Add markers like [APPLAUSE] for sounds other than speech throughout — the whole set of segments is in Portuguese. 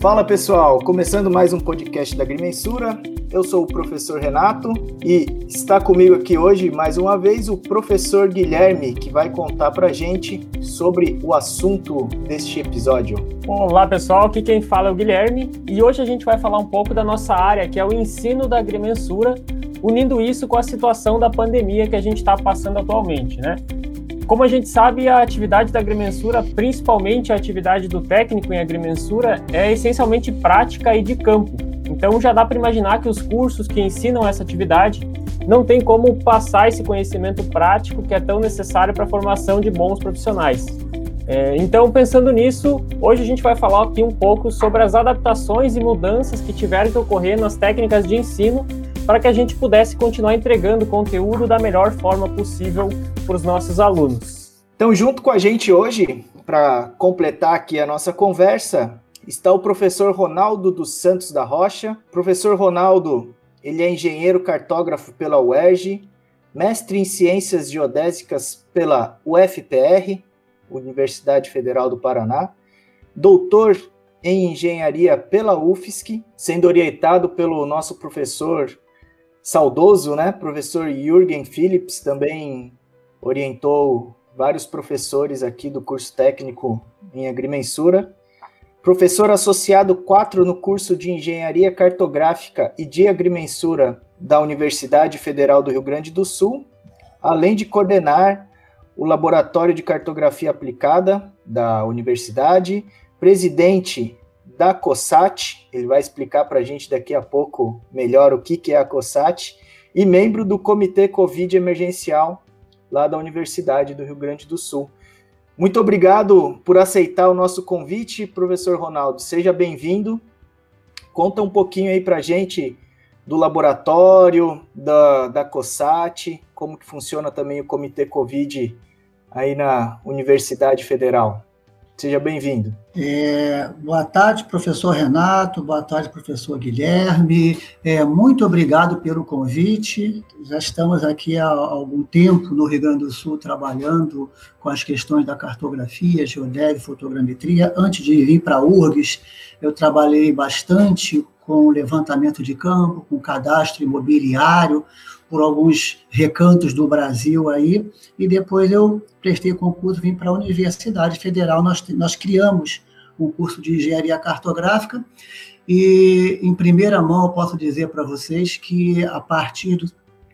Fala pessoal, começando mais um podcast da Agrimensura. Eu sou o professor Renato e está comigo aqui hoje mais uma vez o professor Guilherme, que vai contar pra gente sobre o assunto deste episódio. Olá pessoal, aqui quem fala é o Guilherme e hoje a gente vai falar um pouco da nossa área, que é o ensino da agrimensura, unindo isso com a situação da pandemia que a gente está passando atualmente, né? Como a gente sabe, a atividade da agrimensura, principalmente a atividade do técnico em agrimensura, é essencialmente prática e de campo. Então já dá para imaginar que os cursos que ensinam essa atividade não tem como passar esse conhecimento prático que é tão necessário para a formação de bons profissionais. É, então, pensando nisso, hoje a gente vai falar aqui um pouco sobre as adaptações e mudanças que tiveram que ocorrer nas técnicas de ensino para que a gente pudesse continuar entregando conteúdo da melhor forma possível para os nossos alunos. Então, junto com a gente hoje, para completar aqui a nossa conversa, está o professor Ronaldo dos Santos da Rocha. Professor Ronaldo, ele é engenheiro cartógrafo pela UERJ, mestre em ciências geodésicas pela UFPR, Universidade Federal do Paraná, doutor em engenharia pela UFSC, sendo orientado pelo nosso professor saudoso, né? Professor Jürgen Phillips também orientou vários professores aqui do curso técnico em agrimensura. Professor associado 4 no curso de Engenharia Cartográfica e de Agrimensura da Universidade Federal do Rio Grande do Sul, além de coordenar o Laboratório de Cartografia Aplicada da universidade, presidente da COSAT, ele vai explicar para a gente daqui a pouco melhor o que, que é a COSAT, e membro do Comitê Covid Emergencial lá da Universidade do Rio Grande do Sul. Muito obrigado por aceitar o nosso convite, professor Ronaldo. Seja bem-vindo. Conta um pouquinho aí para a gente do laboratório, da, da COSAT, como que funciona também o Comitê Covid aí na Universidade Federal. Seja bem-vindo. É, boa tarde, professor Renato, boa tarde, professor Guilherme. É, muito obrigado pelo convite. Já estamos aqui há algum tempo no Rio Grande do Sul trabalhando com as questões da cartografia, geodésia, fotogrametria. Antes de vir para a URGS, eu trabalhei bastante com levantamento de campo, com cadastro imobiliário, por alguns recantos do Brasil aí, e depois eu prestei concurso, vim para a Universidade Federal, nós, nós criamos um curso de engenharia cartográfica, e em primeira mão eu posso dizer para vocês que a partir do,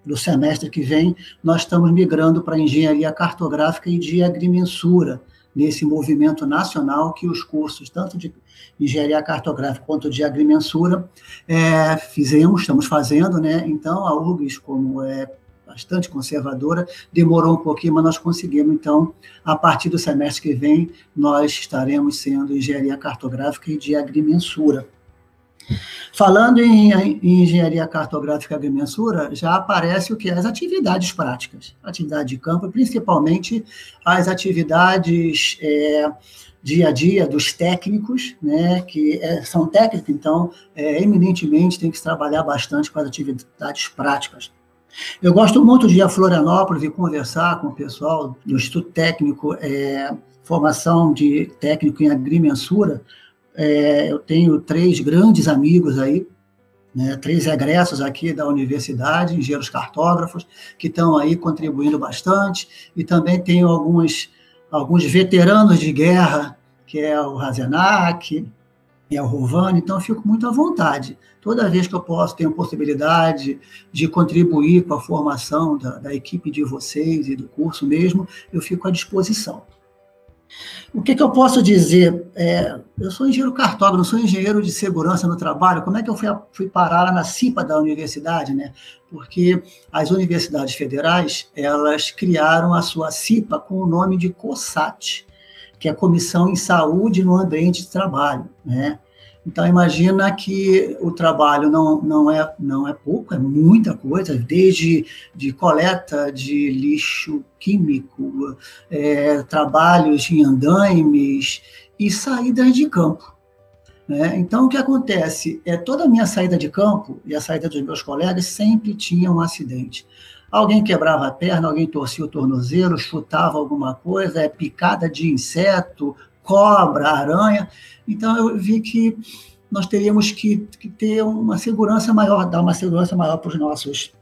do semestre que vem, nós estamos migrando para engenharia cartográfica e de agrimensura, nesse movimento nacional que os cursos, tanto de engenharia cartográfica quanto de agrimensura, é, fizemos, estamos fazendo, né? Então, a URGS, como é bastante conservadora, demorou um pouquinho, mas nós conseguimos. Então, a partir do semestre que vem, nós estaremos sendo engenharia cartográfica e de agrimensura. Falando em, em, engenharia cartográfica agrimensura, já aparece o que? As atividades práticas, atividade de campo, principalmente as atividades é, dia a dia dos técnicos, né, que é, são técnicos, então, é, eminentemente tem que trabalhar bastante com as atividades práticas. Eu gosto muito de ir a Florianópolis e conversar com o pessoal do Instituto Técnico, é, formação de técnico em agrimensura, é, eu tenho três grandes amigos aí, né, três egressos aqui da universidade, engenheiros cartógrafos, que estão aí contribuindo bastante, e também tenho alguns, alguns veteranos de guerra, que é o Razenac, é o Rovani, então eu fico muito à vontade. Toda vez que eu posso, tenho possibilidade de contribuir com a formação da, da equipe de vocês e do curso mesmo, eu fico à disposição. O que, que eu posso dizer? É, eu sou engenheiro cartógrafo, sou engenheiro de segurança no trabalho. Como é que eu fui, fui parar lá na CIPA da universidade, né? Porque as universidades federais, elas criaram a sua CIPA com o nome de COSAT, que é Comissão em Saúde no Ambiente de Trabalho, né? Então, imagina que o trabalho não, não, é, não é pouco, é muita coisa, desde de coleta de lixo químico, é, trabalhos em andaimes e saídas de campo. Né? Então, o que acontece? é Toda a minha saída de campo e a saída dos meus colegas sempre tinha um acidente. Alguém quebrava a perna, alguém torcia o tornozelo, chutava alguma coisa, é picada de inseto, cobra, aranha. Então eu vi que nós teríamos que, que ter uma segurança maior, dar uma segurança maior para os nossos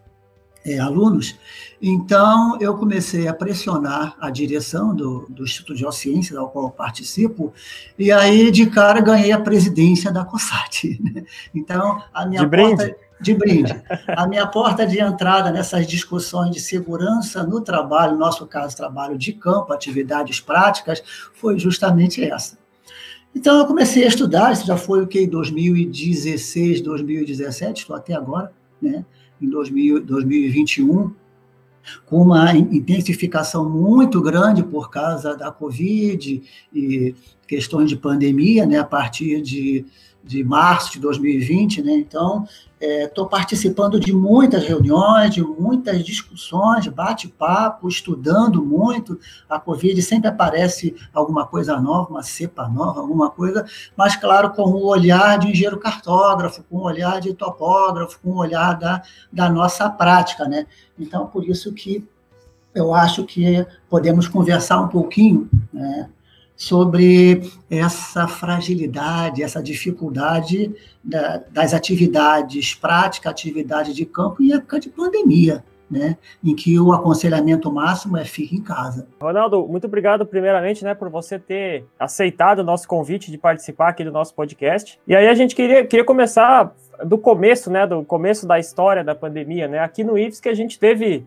é, alunos. Então, eu comecei a pressionar a direção do, do Instituto de Geociências, ao qual eu participo, e aí, de cara, ganhei a presidência da COSAT. [LAUGHS] Né? Então, a minha de porta... Brinde. De brinde. A minha porta de entrada nessas discussões de segurança no trabalho, no nosso caso, trabalho de campo, atividades práticas, foi justamente essa. Então, eu comecei a estudar, isso já foi o que, em 2016, 2017, estou até agora, né? Em 2000, 2021, com uma intensificação muito grande por causa da Covid e questões de pandemia, né, a partir de, de março de 2020, né, então Estou é, participando de muitas reuniões, de muitas discussões, bate-papo, estudando muito. A Covid sempre aparece alguma coisa nova, uma cepa nova, alguma coisa, mas, claro, com o olhar de engenheiro cartógrafo, com o olhar de topógrafo, com o olhar da, da nossa prática. Né? Então, por isso que eu acho que podemos conversar um pouquinho né, sobre essa fragilidade, essa dificuldade da, das atividades prática, atividade de campo em época de pandemia. Né, em que o aconselhamento máximo é fique em casa. Ronaldo, muito obrigado primeiramente, né, por você ter aceitado o nosso convite de participar aqui do nosso podcast. E aí a gente queria, queria começar do começo, né, do começo da história da pandemia, né? Aqui no que a gente teve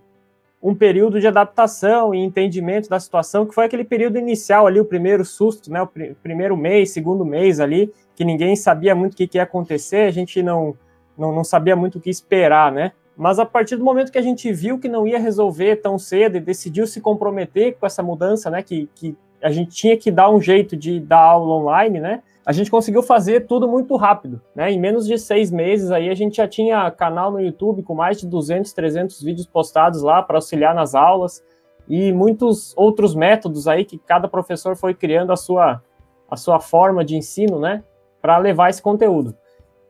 um período de adaptação e entendimento da situação, que foi aquele período inicial ali, o primeiro susto, né, o pr primeiro mês, segundo mês ali, que ninguém sabia muito o que, que ia acontecer, a gente não, não, não sabia muito o que esperar, né? Mas a partir do momento que a gente viu que não ia resolver tão cedo e decidiu se comprometer com essa mudança, né, que, que a gente tinha que dar um jeito de dar aula online, né? A gente conseguiu fazer tudo muito rápido, né? Em menos de seis meses aí a gente já tinha canal no YouTube com mais de 200, 300 vídeos postados lá para auxiliar nas aulas e muitos outros métodos aí que cada professor foi criando a sua a sua forma de ensino, né? Para levar esse conteúdo.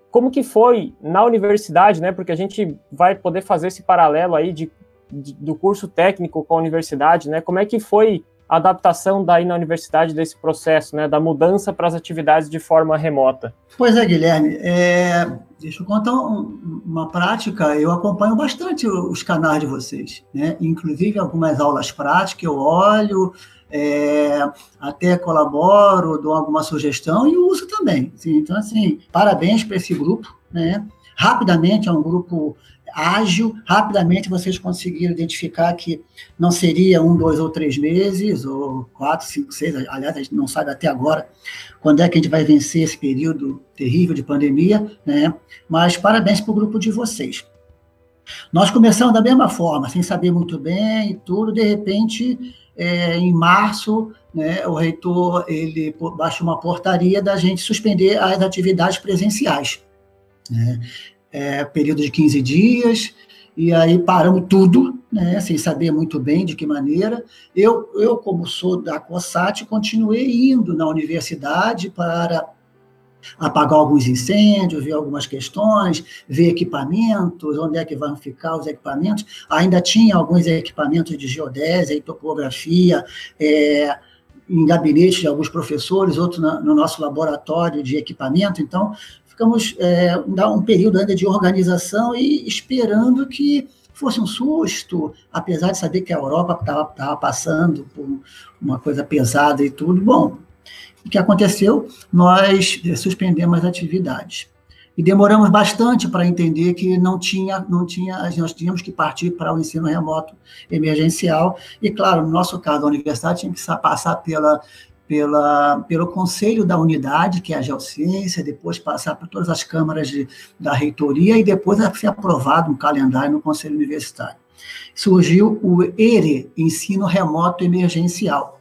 Como que foi na universidade, né? Porque a gente vai poder fazer esse paralelo aí de, de do curso técnico com a universidade, né? Como é que foi adaptação daí na universidade desse processo, né, da mudança para as atividades de forma remota? Pois é, Guilherme. É, deixa eu contar um, uma prática. Eu acompanho bastante os canais de vocês, né? Inclusive algumas aulas práticas eu olho, é, até colaboro, dou alguma sugestão e uso também. Assim, então, assim, parabéns para esse grupo, né? Rapidamente é um grupo ágil, rapidamente vocês conseguiram identificar que não seria um, dois ou três meses, ou quatro, cinco, seis, aliás, a gente não sabe até agora quando é que a gente vai vencer esse período terrível de pandemia, né? Mas parabéns para o grupo de vocês. Nós começamos da mesma forma, sem saber muito bem e tudo, de repente, é, em março, né, o reitor ele baixou uma portaria da gente suspender as atividades presenciais. Né? É, período de 15 dias, e aí paramos tudo, né, sem saber muito bem de que maneira. Eu, eu como sou da COSAT, continuei indo na universidade para apagar alguns incêndios, ver algumas questões, ver equipamentos, onde é que vão ficar os equipamentos. Ainda tinha alguns equipamentos de geodésia e topografia, é, em gabinete de alguns professores, outros no nosso laboratório de equipamento. Então, ficamos é, um período ainda de organização e esperando que fosse um susto, apesar de saber que a Europa estava passando por uma coisa pesada e tudo. Bom, o que aconteceu? Nós suspendemos as atividades. E demoramos bastante para entender que não tinha, não tinha, nós tínhamos que partir para o ensino remoto emergencial. E, claro, no nosso caso, a universidade tinha que passar pela pela, pelo conselho da unidade, que é a Geociência, depois passar por todas as câmaras de, da reitoria e depois ser aprovado um calendário no conselho universitário. Surgiu o ERE, Ensino Remoto Emergencial.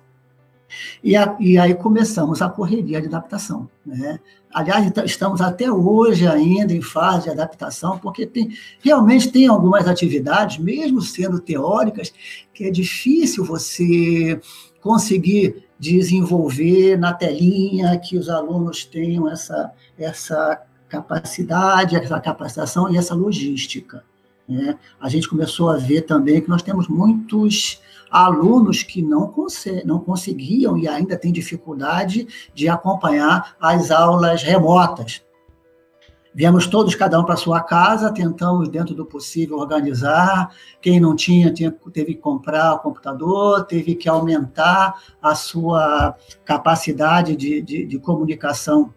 E, a, e aí começamos a correria de adaptação. Né? Aliás, estamos até hoje ainda em fase de adaptação, porque tem, realmente tem algumas atividades, mesmo sendo teóricas, que é difícil você conseguir desenvolver na telinha, que os alunos tenham essa, essa capacidade, essa capacitação e essa logística. Né? A gente começou a ver também que nós temos muitos alunos que não, não conseguiam e ainda têm dificuldade de acompanhar as aulas remotas. Viemos todos, cada um para sua casa, tentamos, dentro do possível, organizar. Quem não tinha, tinha, teve que comprar o computador, teve que aumentar a sua capacidade de, de, de comunicação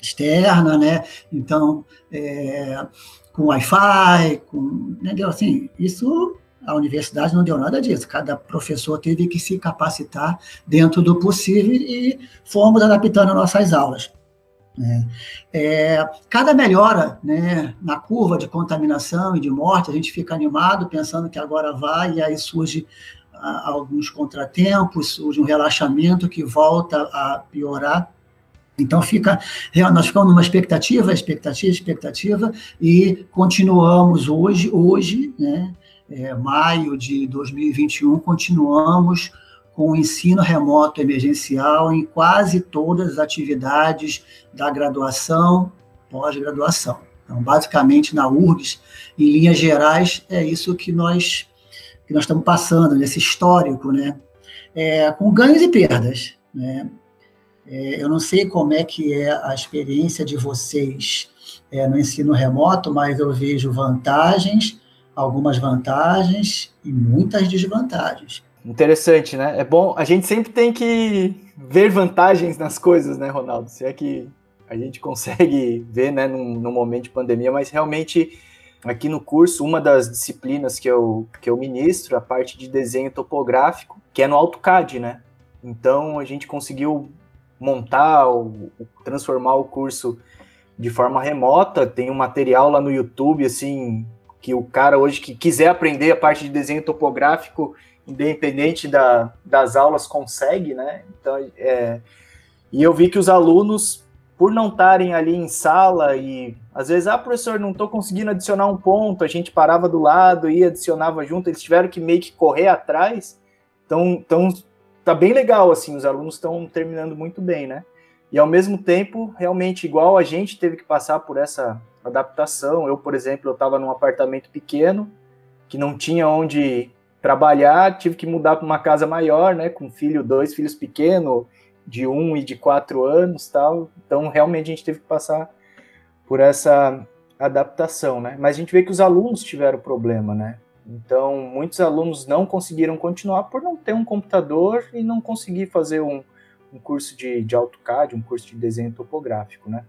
externa, né? Então, é, com Wi-Fi, com, entendeu? Assim, isso a universidade não deu nada disso. Cada professor teve que se capacitar dentro do possível e fomos adaptando nossas aulas. Né? É, cada melhora né, na curva de contaminação e de morte, a gente fica animado pensando que agora vai, e aí surge ah, alguns contratempos, surge um relaxamento que volta a piorar. Então fica, nós ficamos numa expectativa, expectativa, expectativa, e continuamos hoje, hoje, né, é, maio de 2021, continuamos o ensino remoto emergencial em quase todas as atividades da graduação, pós-graduação. Então, basicamente, na URGS, em linhas gerais, é isso que nós, que nós estamos passando, nesse histórico, né? É, com ganhos e perdas. Né? É, eu não sei como é que é a experiência de vocês é, no ensino remoto, mas eu vejo vantagens, algumas vantagens e muitas desvantagens. Interessante, né? É bom, a gente sempre tem que ver vantagens nas coisas, né, Ronaldo? Se é que a gente consegue [LAUGHS] ver, né, num, num momento de pandemia, mas realmente aqui no curso, uma das disciplinas que eu, que eu ministro, a parte de desenho topográfico, que é no AutoCAD, né? Então a gente conseguiu montar, o, transformar o curso de forma remota, tem um material lá no YouTube, assim, que o cara hoje que quiser aprender a parte de desenho topográfico, independente da, das aulas, consegue, né? Então, é, e eu vi que os alunos, por não estarem ali em sala e às vezes, ah, professor, não estou conseguindo adicionar um ponto, a gente parava do lado e adicionava junto, eles tiveram que meio que correr atrás. Então, então tá bem legal, assim, os alunos estão terminando muito bem, né? E ao mesmo tempo, realmente, igual a gente teve que passar por essa adaptação. Eu, por exemplo, eu estava num apartamento pequeno, que não tinha onde trabalhar, tive que mudar para uma casa maior, né, com filho, dois filhos pequenos, de um e de quatro anos, tal. Então, realmente a gente teve que passar por essa adaptação, né? Mas a gente vê que os alunos tiveram problema, né? Então, muitos alunos não conseguiram continuar por não ter um computador e não conseguir fazer um, um curso de, de AutoCAD, um curso de desenho topográfico, né?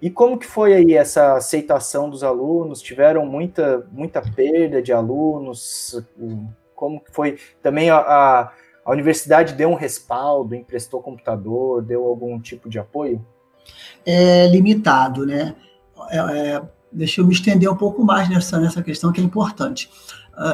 E como que foi aí essa aceitação dos alunos? Tiveram muita, muita perda de alunos? Como foi? Também a, a, a universidade deu um respaldo, emprestou computador, deu algum tipo de apoio? É limitado, né? É, é, deixa eu me estender um pouco mais nessa, nessa questão que é importante.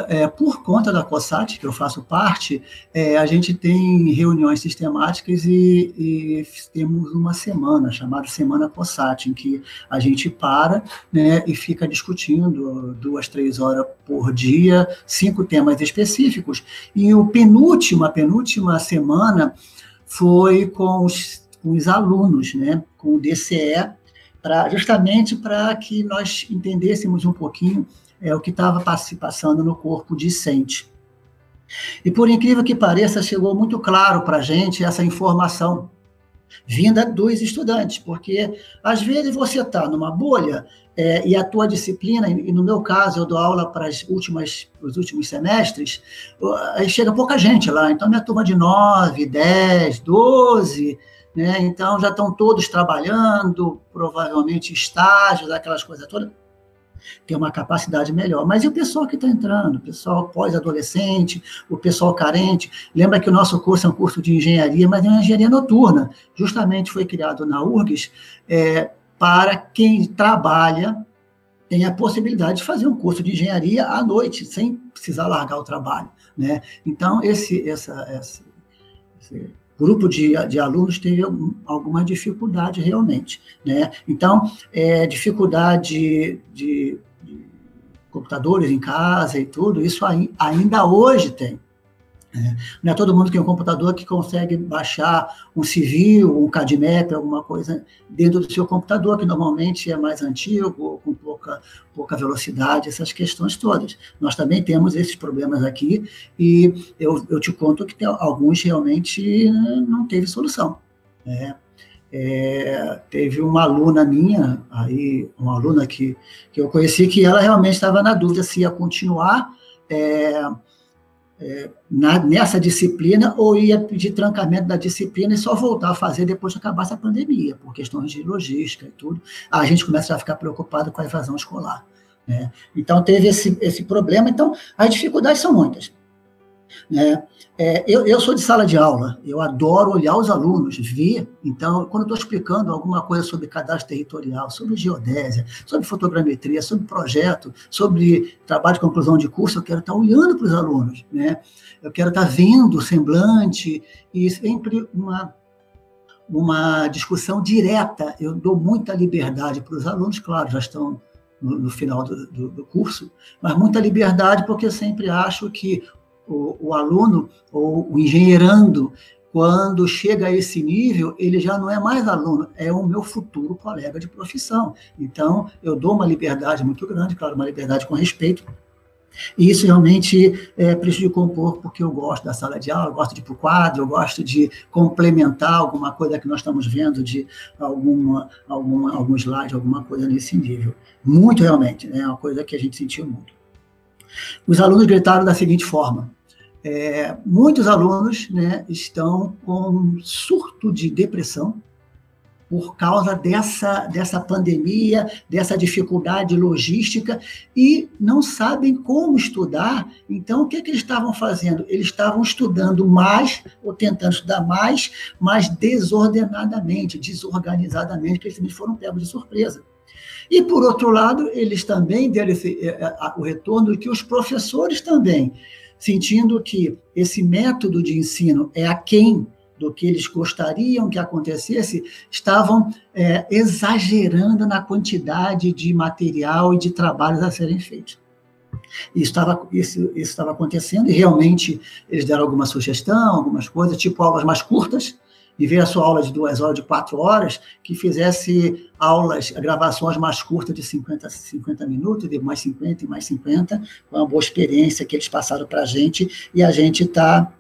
É, por conta da COSAT, que eu faço parte, é, a gente tem reuniões sistemáticas e, e, temos uma semana chamada Semana COSAT, em que a gente para né, e fica discutindo duas, três horas por dia, cinco temas específicos. E o penúltimo, a penúltima semana foi com os, com os alunos, né, com o DCE, pra, justamente para que nós entendêssemos um pouquinho é o que estava passando no corpo discente. E por incrível que pareça, chegou muito claro para a gente essa informação vinda dos estudantes, porque às vezes você está numa bolha é, e a tua disciplina, e no meu caso eu dou aula para os últimos semestres, aí chega pouca gente lá, então minha turma de 9, 10, 12, né, então já estão todos trabalhando, provavelmente estágios, aquelas coisas todas ter uma capacidade melhor. Mas e o pessoal que está entrando? O pessoal pós-adolescente, o pessoal carente? Lembra que o nosso curso é um curso de engenharia, mas é uma engenharia noturna. Justamente foi criado na URGS é, para quem trabalha tem a possibilidade de fazer um curso de engenharia à noite, sem precisar largar o trabalho. Né? Então, esse, essa, esse, esse grupo de, de alunos teve alguma dificuldade realmente. Né? Então, é, dificuldade de, de, computadores em casa e tudo, isso ainda hoje tem. É, não é todo mundo que tem um computador que consegue baixar um civil, um CADMAP, alguma coisa dentro do seu computador, que normalmente é mais antigo, com pouca, pouca velocidade, essas questões todas. Nós também temos esses problemas aqui e eu, eu te conto que tem, alguns realmente não teve solução. Né? é, teve uma aluna minha, aí uma aluna que, que eu conheci, que ela realmente estava na dúvida se ia continuar é, é, na, nessa disciplina ou ia pedir trancamento da disciplina e só voltar a fazer depois que acabasse a pandemia, por questões de logística e tudo. a gente começa a ficar preocupado com a evasão escolar. Né? Então, teve esse, esse problema. Então, as dificuldades são muitas. Né? É, eu, eu sou de sala de aula, eu adoro olhar os alunos, ver. Então, quando estou explicando alguma coisa sobre cadastro territorial, sobre geodésia, sobre fotogrametria, sobre projeto, sobre trabalho de conclusão de curso, eu quero estar olhando para os alunos, né? Eu quero estar vendo o semblante e sempre uma uma discussão direta. Eu dou muita liberdade para os alunos, claro, já estão no, no final do, do, do, curso, mas muita liberdade porque eu sempre acho que o, o aluno ou o engenheirando, quando chega a esse nível, ele já não é mais aluno, é o meu futuro colega de profissão. Então, eu dou uma liberdade muito grande, claro, uma liberdade com respeito. E isso realmente é, prejudicou um pouco, porque eu gosto da sala de aula, eu gosto de ir para o quadro, eu gosto de complementar alguma coisa que nós estamos vendo, de alguma, alguma, algum slide, alguma coisa nesse nível. Muito realmente, é né, uma coisa que a gente sentiu muito. Os alunos gritaram da seguinte forma: é, muitos alunos né, estão com surto de depressão por causa dessa, dessa pandemia, dessa dificuldade logística e não sabem como estudar. Então, o que, é que eles estavam fazendo? Eles estavam estudando mais, ou tentando estudar mais, mas desordenadamente, desorganizadamente, porque eles foram pegos de surpresa. E, por outro lado, eles também deram esse, é, é, o retorno de que os professores também sentindo que esse método de ensino é aquém do que eles gostariam que acontecesse, estavam é, exagerando na quantidade de material e de trabalhos a serem feitos. Isso estava, isso, isso estava acontecendo e realmente eles deram alguma sugestão, algumas coisas, tipo aulas mais curtas, e ver a sua aula de duas horas, de quatro horas, que fizesse aulas, gravações mais curtas de 50, 50 minutos, de mais 50 e mais 50, com uma boa experiência que eles passaram para a gente, e a gente está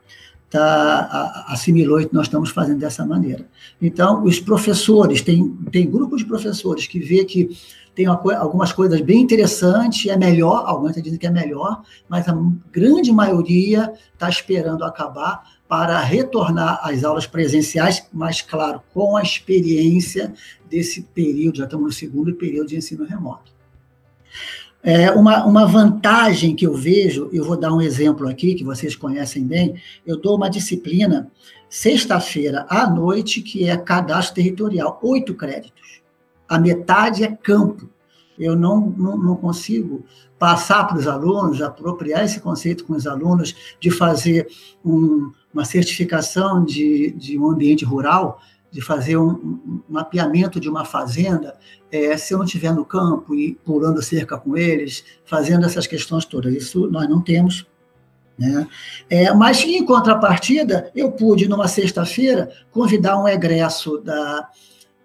tá, assimilou e nós estamos fazendo dessa maneira. Então, os professores, tem, tem grupos de professores que vê que tem algumas coisas bem interessantes, é melhor, alguns dizem que é melhor, mas a grande maioria está esperando acabar para retornar às aulas presenciais, mas, claro, com a experiência desse período, já estamos no segundo período de ensino remoto. É, uma, uma vantagem que eu vejo, eu vou dar um exemplo aqui, que vocês conhecem bem, eu dou uma disciplina sexta-feira à noite, que é cadastro territorial, oito créditos. A metade é campo. Eu não, não, não consigo passar para os alunos, apropriar esse conceito com os alunos, de fazer um, uma certificação de, de um ambiente rural, de fazer um, um mapeamento de uma fazenda, é, se eu não estiver no campo e pulando cerca com eles, fazendo essas questões todas. Isso nós não temos. Né? É, mas, em contrapartida, eu pude, numa sexta-feira, convidar um egresso da,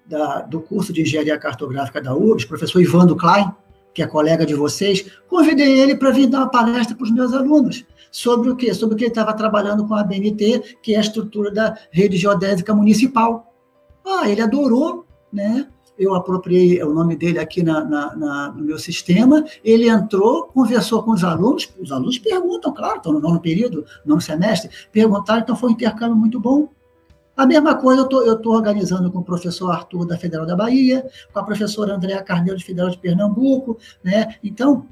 da, do curso de Engenharia Cartográfica da URBS, professor Ivando Klein, que é colega de vocês, convidei ele para vir dar uma palestra para os meus alunos sobre o quê? Sobre o que ele estava trabalhando com a BNT, que é a estrutura da rede geodésica municipal. Ah, ele adorou, né? Eu apropriei o nome dele aqui na, na, na, no meu sistema. Ele entrou, conversou com os alunos. Os alunos perguntam, claro, estão no nono período, nono semestre. Perguntaram, então foi um intercâmbio muito bom. A mesma coisa eu estou organizando com o professor Arthur da Federal da Bahia, com a professora Andréa Carneiro de Federal de Pernambuco, né? Então,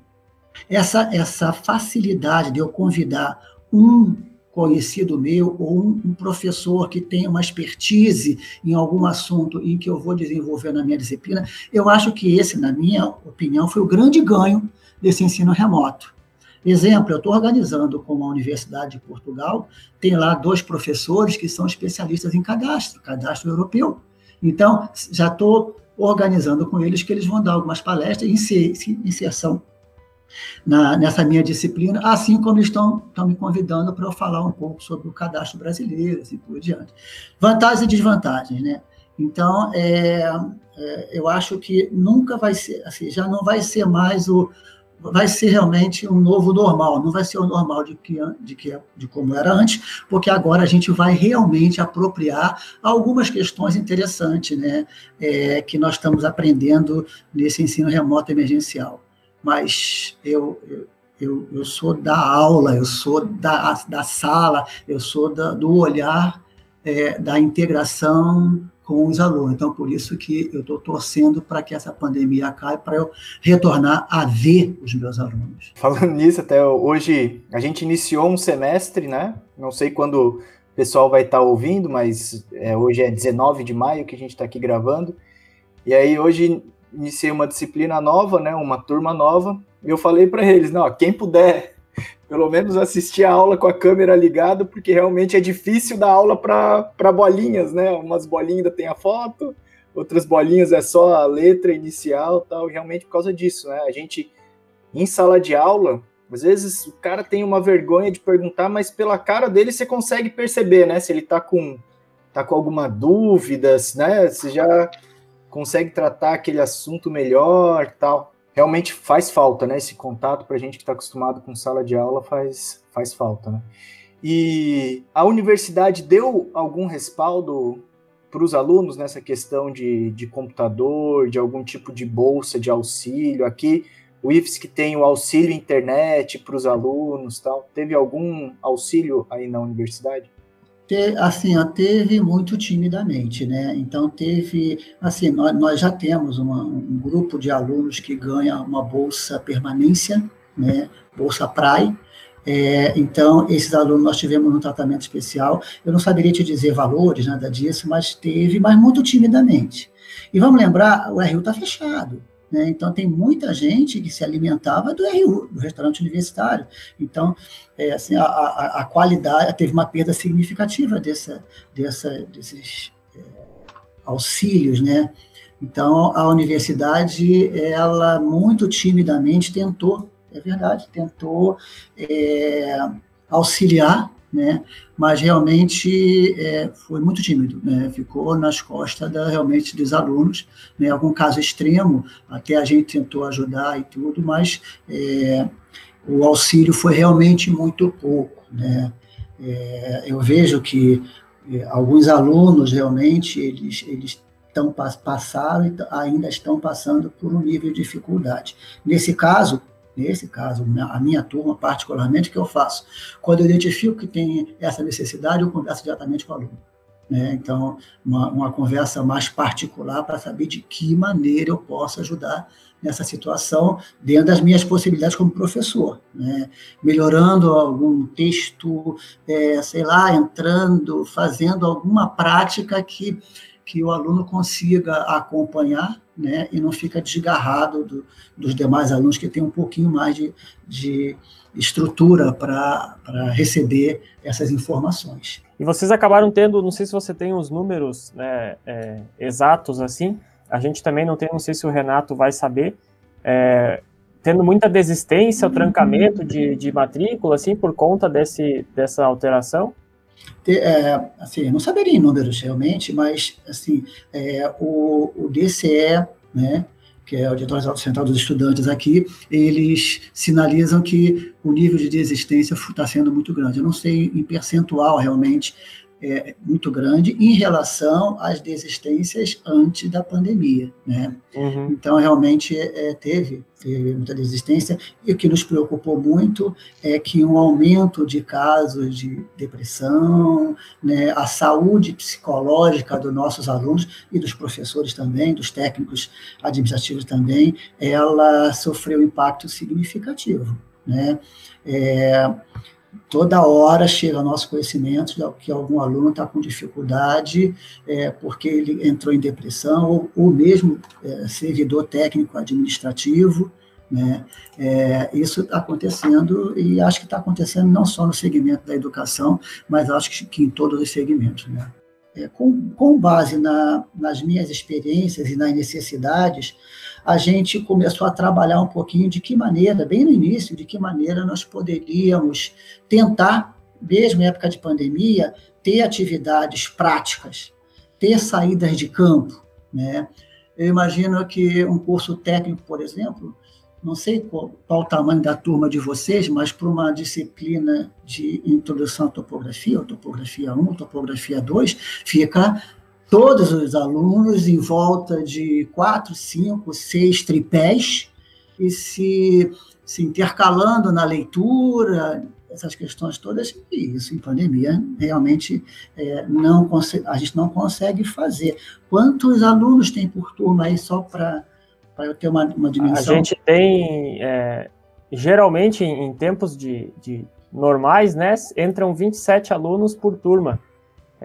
essa, essa facilidade de eu convidar um conhecido meu ou um, professor que tem uma expertise em algum assunto em que eu vou desenvolver na minha disciplina, eu acho que esse, na minha opinião, foi o grande ganho desse ensino remoto. Exemplo, eu estou organizando com a Universidade de Portugal, tem lá dois professores que são especialistas em cadastro, cadastro europeu. Então, já estou organizando com eles que eles vão dar algumas palestras em inserção na, nessa minha disciplina, assim como estão, estão me convidando para eu falar um pouco sobre o cadastro brasileiro, assim por diante. Vantagens e desvantagens, né? Então, é, é, eu acho que nunca vai ser, assim, já não vai ser mais o, vai ser realmente um novo normal, não vai ser o normal de, que, de, que, de como era antes, porque agora a gente vai realmente apropriar algumas questões interessantes né, é, que nós estamos aprendendo nesse ensino remoto emergencial. Mas eu, eu eu, sou da aula, eu sou da, da sala, eu sou da, do olhar é, da integração com os alunos. Então, por isso que eu estou torcendo para que essa pandemia acabe, para eu retornar a ver os meus alunos. Falando nisso, até hoje a gente iniciou um semestre, né? Não sei quando o pessoal vai estar tá ouvindo, mas é, hoje é 19 de maio que a gente está aqui gravando. E aí hoje iniciei uma disciplina nova, né? Uma turma nova. E eu falei para eles, não, quem puder [LAUGHS] pelo menos assistir a aula com a câmera ligada, porque realmente é difícil dar aula para bolinhas, né? Umas bolinhas ainda tem a foto, outras bolinhas é só a letra inicial tal, e realmente por causa disso, né? A gente, em sala de aula, às vezes o cara tem uma vergonha de perguntar, mas pela cara dele você consegue perceber, né? Se ele tá com, tá com alguma dúvida, né? Você já consegue tratar aquele assunto melhor tal realmente faz falta, né? Esse contato para a gente que está acostumado com sala de aula faz, faz falta, né? E a universidade deu algum respaldo para os alunos nessa questão de, de computador, de algum tipo de bolsa de auxílio? Aqui, o IFSC tem o auxílio internet para os alunos, tal. Teve algum auxílio aí na universidade? Assim, ó, teve muito timidamente, né? Então teve, assim, nós, nós já temos uma, um grupo de alunos que ganha uma bolsa permanência, né? Bolsa PRAI. É, então, esses alunos nós tivemos um tratamento especial. Eu não saberia te dizer valores, nada disso, mas teve, mas muito timidamente. E vamos lembrar, o RU está fechado. Né? Então, tem muita gente que se alimentava do RU, do restaurante universitário. Então, é, assim, a, a, a, qualidade, teve uma perda significativa dessa, dessa, desses é, auxílios, né? Então, a universidade, ela muito timidamente tentou, é verdade, tentou é, auxiliar né? Mas realmente é, foi muito tímido, né? Ficou nas costas da, realmente dos alunos, né? Algum caso extremo, até a gente tentou ajudar e tudo, mas é, o auxílio foi realmente muito pouco, né? É, eu vejo que é, alguns alunos realmente eles eles estão passaram e ainda estão passando por um nível de dificuldade. Nesse caso, Nesse caso, a minha turma, particularmente, que eu faço? Quando eu identifico que tem essa necessidade, eu converso diretamente com o aluno. Né? Então, uma, uma conversa mais particular para saber de que maneira eu posso ajudar nessa situação dentro das minhas possibilidades como professor, né? melhorando algum texto, é, sei lá, entrando, fazendo alguma prática que, que o aluno consiga acompanhar né, e não fica desgarrado do, dos demais alunos que têm um pouquinho mais de, de estrutura para receber essas informações. E vocês acabaram tendo, não sei se você tem os números né, é, exatos assim, a gente também não tem, não sei se o Renato vai saber, é, tendo muita desistência, o trancamento de, de matrícula, assim, por conta desse, dessa alteração? É, assim, não saberia em números realmente, mas assim, é, o, o DCE, né, que é o Diretório Central dos Estudantes aqui, eles sinalizam que o nível de desistência está sendo muito grande. Eu não sei em percentual realmente é, muito grande em relação às desistências antes da pandemia, né? Uhum. Então, realmente, é, teve, teve muita desistência, e o que nos preocupou muito é que um aumento de casos de depressão, né, a saúde psicológica dos nossos alunos e dos professores também, dos técnicos administrativos também, ela sofreu impacto significativo, né? É, toda hora chega ao nosso conhecimento que algum aluno está com dificuldade é, porque ele entrou em depressão, ou, ou mesmo é, servidor técnico administrativo, né? É, isso está acontecendo e acho que está acontecendo não só no segmento da educação, mas acho que, que em todos os segmentos. Né? É, com, com base na, nas minhas experiências e nas necessidades, a gente começou a trabalhar um pouquinho de que maneira, bem no início, de que maneira nós poderíamos tentar, mesmo em época de pandemia, ter atividades práticas, ter saídas de campo. Né? Eu imagino que um curso técnico, por exemplo, não sei qual, qual, o tamanho da turma de vocês, mas para uma disciplina de introdução à topografia, ou topografia 1, topografia 2, fica todos os alunos em volta de quatro, cinco, seis tripés e se, se intercalando na leitura, essas questões todas, e isso em pandemia realmente é, não a gente não consegue fazer. Quantos alunos tem por turma aí só para eu ter uma, uma dimensão? A gente tem, é, geralmente em tempos de, de normais, né, entram 27 alunos por turma.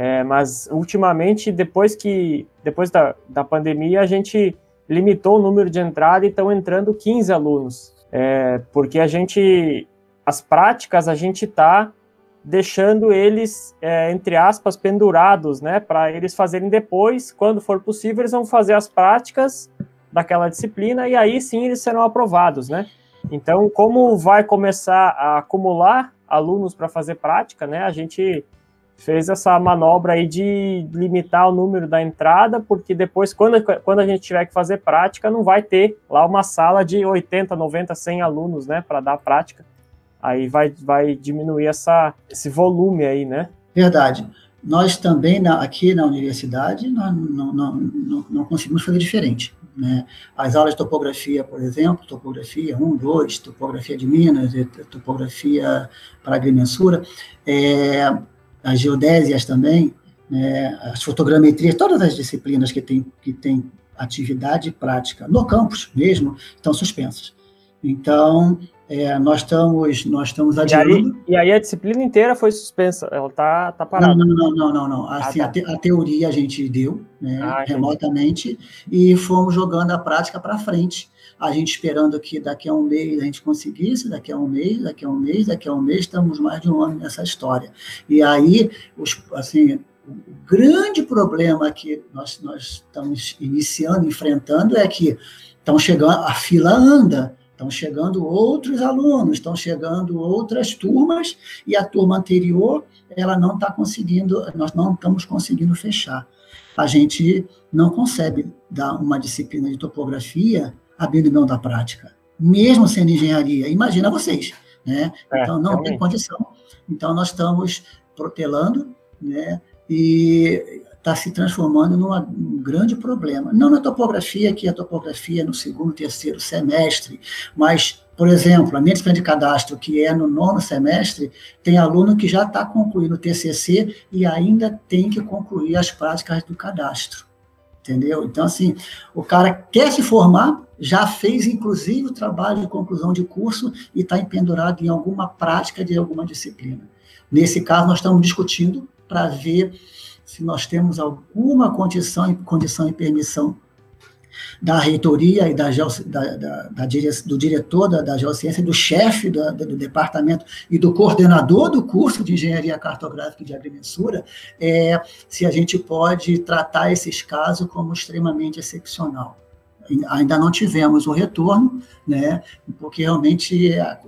É, mas ultimamente, depois que depois da, da pandemia, a gente limitou o número de entrada e estão entrando 15 alunos. É, porque a gente, as práticas, a gente está deixando eles, é, entre aspas, pendurados, né, para eles fazerem depois, quando for possível, eles vão fazer as práticas daquela disciplina e aí sim eles serão aprovados, né. Então, como vai começar a acumular alunos para fazer prática, né, a gente fez essa manobra aí de limitar o número da entrada, porque depois, quando, quando a gente tiver que fazer prática, não vai ter lá uma sala de 80, 90, 100 alunos, né, para dar prática. Aí vai, vai diminuir essa, esse volume aí, né? Verdade. Nós também, na, aqui na universidade, nós não, não, não, não conseguimos fazer diferente. Né? As aulas de topografia, por exemplo, topografia 1, 2, topografia de Minas, topografia para agrimensura, é, as geodésias também, né, as fotogrametrias, todas as disciplinas que têm que tem atividade prática no campus mesmo estão suspensas. Então, é, nós estamos nós estamos adiando. E aí, e aí, a disciplina inteira foi suspensa, ela está tá parada. Não, não, não, não, não. Ah, assim, ah, tá. a, te, a, teoria a gente deu né, ah, remotamente e fomos jogando a prática para frente a gente esperando que daqui a um mês a gente conseguisse, daqui a um mês, daqui a um mês, daqui a um mês, estamos mais de um ano nessa história. E aí, os, assim, o grande problema que nós, nós estamos iniciando, enfrentando, é que estão chegando, a fila anda, estão chegando outros alunos, estão chegando outras turmas, e a turma anterior, ela não está conseguindo, nós não estamos conseguindo fechar. A gente não consegue dar uma disciplina de topografia abrindo mão da prática, mesmo sendo engenharia. Imagina vocês, né? É, então não tem condição. Então nós estamos protelando, né? E está se transformando num grande problema. Não na topografia, que a topografia é no segundo, terceiro semestre, mas, por exemplo, a minha de cadastro, que é no nono semestre, tem aluno que já está concluindo o TCC e ainda tem que concluir as práticas do cadastro entendeu? Então, assim, o cara quer se formar, já fez, inclusive, o trabalho de conclusão de curso e está empendurado em alguma prática de alguma disciplina. Nesse caso, nós estamos discutindo para ver se nós temos alguma condição, condição e permissão da reitoria e da, da, da, da do diretor da, da geociência, do chefe do, departamento e do coordenador do curso de engenharia cartográfica e de agrimensura, é, se a gente pode tratar esses casos como extremamente excepcional. Ainda não tivemos o retorno, né, porque realmente é,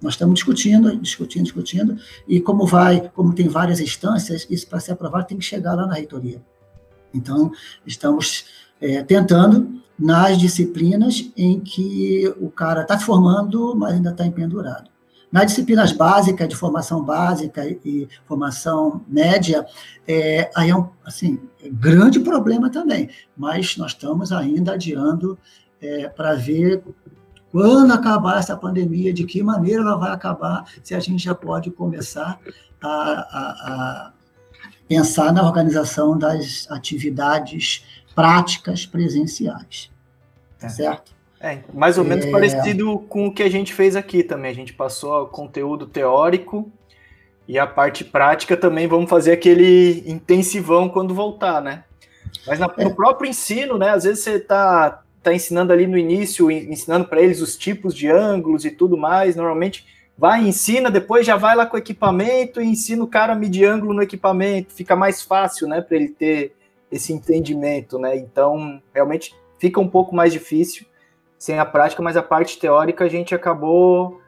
nós estamos discutindo, discutindo, discutindo, e como vai, como tem várias instâncias, isso para ser aprovado tem que chegar lá na reitoria. Então, estamos é, tentando nas disciplinas em que o cara está se formando, mas ainda está empendurado. Nas disciplinas básicas, de formação básica e formação média, é, aí é um assim, grande problema também, mas nós estamos ainda adiando é, para ver quando acabar essa pandemia, de que maneira ela vai acabar, se a gente já pode começar a, a, a pensar na organização das atividades práticas presenciais. É. Certo? É, mais ou menos é... parecido com o que a gente fez aqui também. A gente passou conteúdo teórico e a parte prática também vamos fazer aquele intensivão quando voltar, né? Mas na, no é. próprio ensino, né? Às vezes você está tá ensinando ali no início, ensinando para eles os tipos de ângulos e tudo mais. Normalmente vai, ensina, depois já vai lá com o equipamento e ensina o cara a medir ângulo no equipamento. Fica mais fácil, né? Para ele ter esse entendimento, né? Então, realmente fica um pouco mais difícil sem a prática, mas a parte teórica a gente acabou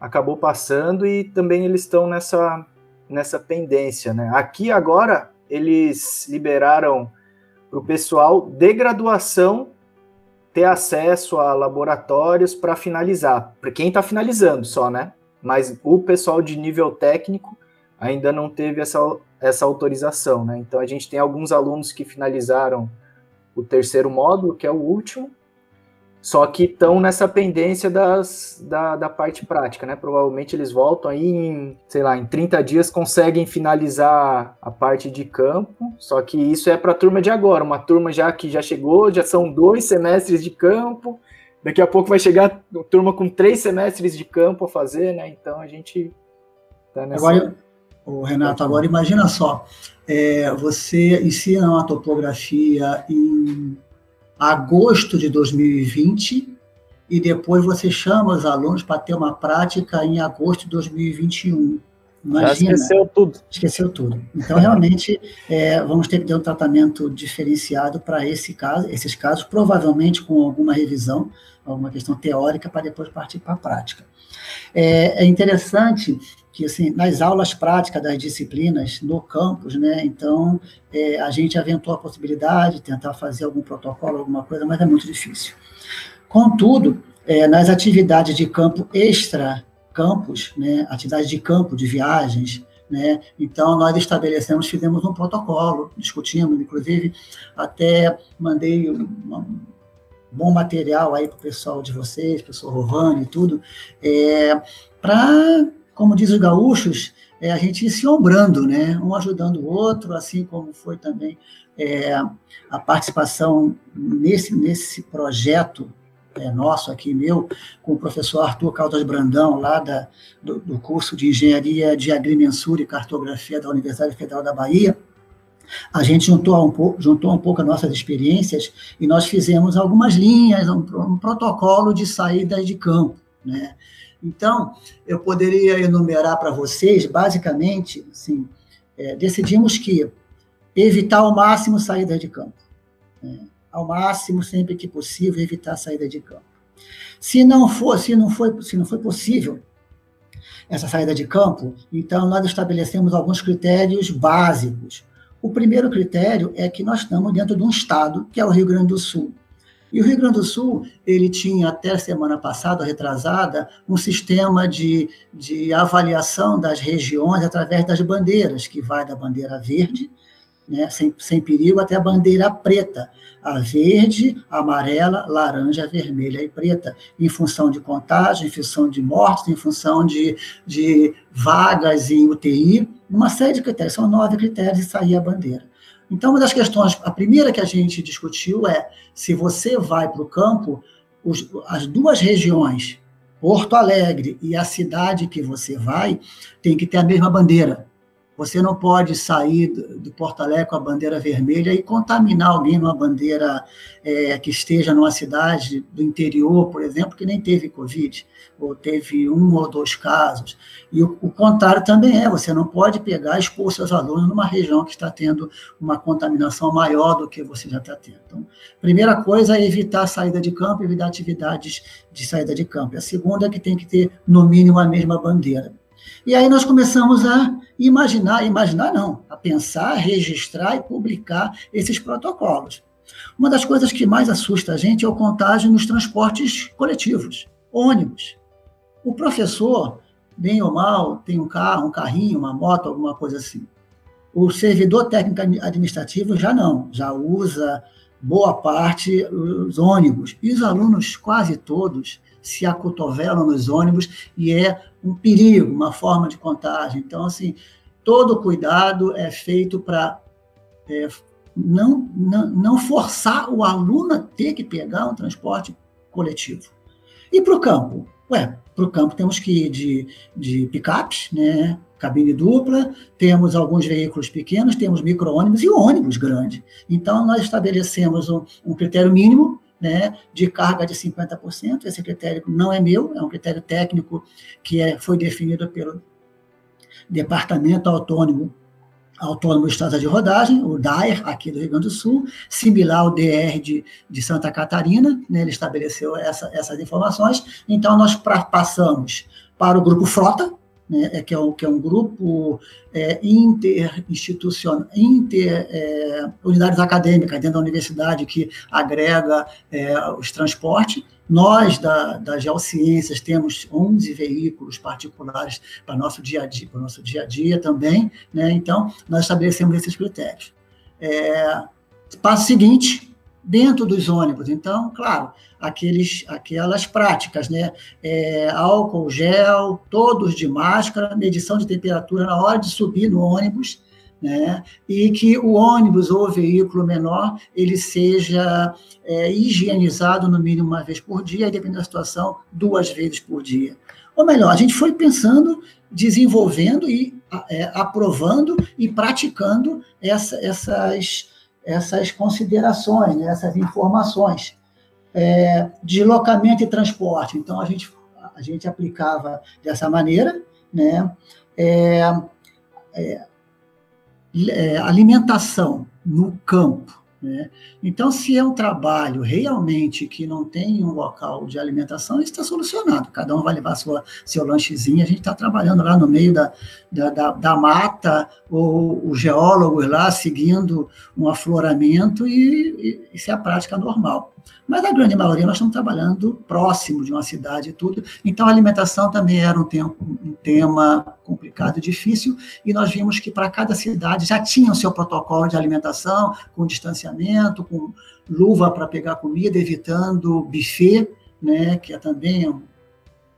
acabou passando e também eles estão nessa nessa pendência, né? Aqui agora eles liberaram para o pessoal de graduação ter acesso a laboratórios para finalizar. Para quem está finalizando só, né? Mas o pessoal de nível técnico ainda não teve essa, essa autorização, né? Então a gente tem alguns alunos que finalizaram o terceiro módulo, que é o último, só que estão nessa pendência das, da, da parte prática, né? Provavelmente eles voltam aí em, sei lá, em 30 dias conseguem finalizar a parte de campo, só que isso é para a turma de agora, uma turma já que já chegou, já são dois semestres de campo, daqui a pouco vai chegar a turma com três semestres de campo a fazer, né? Então a gente tá nessa... Agora, Renato, agora imagina só, é, você ensina uma topografia em agosto de 2020 e depois você chama os alunos para ter uma prática em agosto de 2021. Imagina, Já esqueceu tudo. Esqueceu tudo. Então, realmente, é, vamos ter que ter um tratamento diferenciado para esse caso, esses casos, provavelmente com alguma revisão, alguma questão teórica, para depois partir para a prática. É, é interessante que assim, nas aulas práticas das disciplinas no campus, né, então é, a gente aventou a possibilidade de tentar fazer algum protocolo, alguma coisa, mas é muito difícil. Contudo, é, nas atividades de campo extra campus, né, atividades de campo, de viagens, né, então nós estabelecemos, fizemos um protocolo, discutimos, inclusive até mandei um, bom material aí para o pessoal de vocês, pessoal Rovani e tudo, é, para como diz os gaúchos, é a gente se ombrando, né? um ajudando o outro, assim como foi também é, a participação nesse, nesse projeto é, nosso aqui, meu, com o professor Arthur Caldas Brandão, lá da, do, do curso de Engenharia de Agrimensura e Cartografia da Universidade Federal da Bahia, a gente juntou um pouco, juntou um pouco as nossas experiências e nós fizemos algumas linhas, um, um protocolo de saída de campo, né? Então, eu poderia enumerar para vocês, basicamente, assim, é, decidimos que evitar ao máximo saída de campo. Né? Ao máximo, sempre que possível, evitar a saída de campo. Se não for, se não foi, se não foi possível essa saída de campo, então nós estabelecemos alguns critérios básicos. O primeiro critério é que nós estamos dentro de um estado, que é o Rio Grande do Sul. E o Rio Grande do Sul, ele tinha até semana passada, retrasada, um sistema de, de avaliação das regiões através das bandeiras, que vai da bandeira verde, né, sem, sem perigo, até a bandeira preta, a verde, amarela, laranja, vermelha e preta, em função de contágio, em função de mortes, em função de, de vagas em UTI, uma série de critérios, são nove critérios e sair a bandeira. Então, uma das questões, a primeira que a gente discutiu é se você vai para o campo, os, as duas regiões, Porto Alegre e a cidade que você vai, tem que ter a mesma bandeira. Você não pode sair do Porto Alegre com a bandeira vermelha e contaminar alguém numa bandeira é, que esteja numa cidade do interior, por exemplo, que nem teve Covid, ou teve um ou dois casos. E o, o contrário também é, você não pode pegar e expor seus alunos numa região que está tendo uma contaminação maior do que você já está tendo. Então, primeira coisa é evitar a saída de campo, evitar atividades de saída de campo. A segunda é que tem que ter, no mínimo, a mesma bandeira. E aí nós começamos a imaginar, imaginar não, a pensar, registrar e publicar esses protocolos. Uma das coisas que mais assusta a gente é o contágio nos transportes coletivos, ônibus. O professor, bem ou mal, tem um carro, um carrinho, uma moto, alguma coisa assim. O servidor técnico administrativo já não, já usa boa parte os ônibus. E os alunos, quase todos, se acotovelam nos ônibus e é um perigo, uma forma de contágio. Então, assim, todo cuidado é feito para é, não, não, não forçar o aluno a ter que pegar um transporte coletivo. E para o campo? Ué, para o campo temos que ir de, de picape, né? cabine dupla, temos alguns veículos pequenos, temos micro-ônibus e ônibus grande. Então, nós estabelecemos um, um critério mínimo né, de carga de 50%. Esse critério não é meu, é um critério técnico que é, foi definido pelo Departamento Autônomo Autônomo Estrada de Rodagem, o DAER, aqui do Rio Grande do Sul, similar ao DR de, de Santa Catarina, né, ele estabeleceu essa, essas informações. Então, nós pra, passamos para o grupo Frota, né, é, que, é um, que é um grupo é, interinstitucional, inter, é, unidades acadêmicas dentro da universidade que agrega é, os transportes. Nós, da, da Geociências, temos 11 veículos particulares para nosso dia a dia, o nosso dia a dia também, né? então nós estabelecemos esses critérios. É, passo seguinte, dentro dos ônibus. Então, claro, aqueles, aquelas práticas, né? É, álcool, gel, todos de máscara, medição de temperatura na hora de subir no ônibus, né? E que o ônibus ou o veículo menor ele seja é, higienizado no mínimo uma vez por dia, dependendo da situação, duas vezes por dia. Ou melhor, a gente foi pensando, desenvolvendo e é, aprovando e praticando essa, essas, essas considerações, né? essas informações é, deslocamento e transporte. Então, a gente, a gente aplicava dessa maneira, né? É, é, é alimentação no campo, né? Então, se é um trabalho realmente que não tem um local de alimentação, isso está solucionado. Cada um vai levar sua, seu lanchezinho. A gente está trabalhando lá no meio da, da, da, da mata, ou os geólogos lá seguindo um afloramento, e, e isso é a prática normal. Mas a grande maioria nós estamos trabalhando próximo de uma cidade e tudo. Então a alimentação também era um, tempo, um tema complicado e difícil, e nós vimos que para cada cidade já tinha o seu protocolo de alimentação, com distanciamento, com luva para pegar comida, evitando buffet, né, que é também um,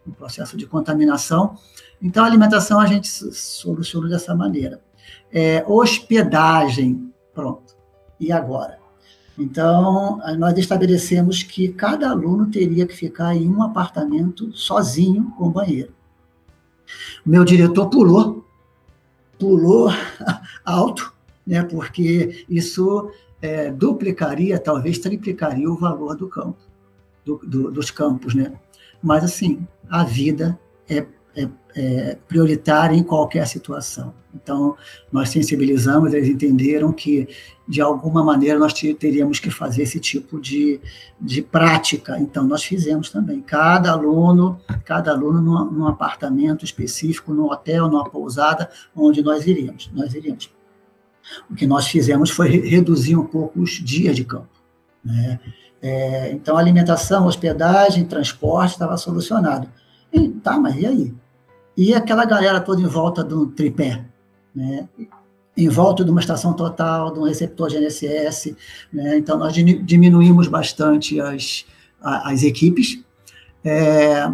um processo de contaminação. Então a alimentação a gente solucionou dessa maneira. É, hospedagem, pronto. E agora? Então, nós estabelecemos que cada aluno teria que ficar em um apartamento sozinho com banheiro. O meu diretor pulou, pulou [LAUGHS] alto, né, porque isso é, duplicaria, talvez triplicaria o valor do campo, do, do, dos campos. Né? Mas, assim, a vida é é, prioritária em qualquer situação. Então, nós sensibilizamos, eles entenderam que, de alguma maneira, nós teríamos que fazer esse tipo de, de prática. Então, nós fizemos também. Cada aluno, cada aluno num, num apartamento específico, num hotel, numa pousada, onde nós iríamos. Nós iríamos. O que nós fizemos foi reduzir um pouco os dias de campo. Né? É, então, alimentação, hospedagem, transporte estava solucionado. E, tá, mas e aí? E aquela galera toda em volta do tripé, né? em volta de uma estação total, de um receptor GNSS. Né? Então, nós diminuímos bastante as, as equipes. É,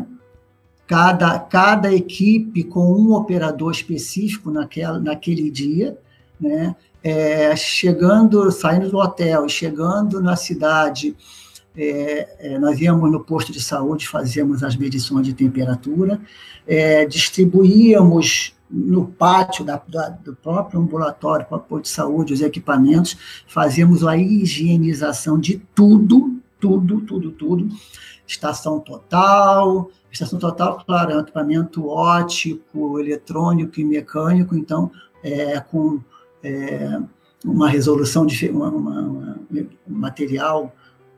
cada, cada equipe com um operador específico naquela, naquele dia, né? É, chegando, saindo do hotel, chegando na cidade, é, é, nós íamos no posto de saúde, fazíamos as medições de temperatura, é, distribuíamos no pátio da, da, do próprio ambulatório, próprio posto de saúde, os equipamentos, fazíamos a higienização de tudo, tudo, tudo, tudo. Estação total, estação total, claro, é um equipamento óptico, eletrônico e mecânico, então, é, com é, uma resolução, de uma, uma, uma, um material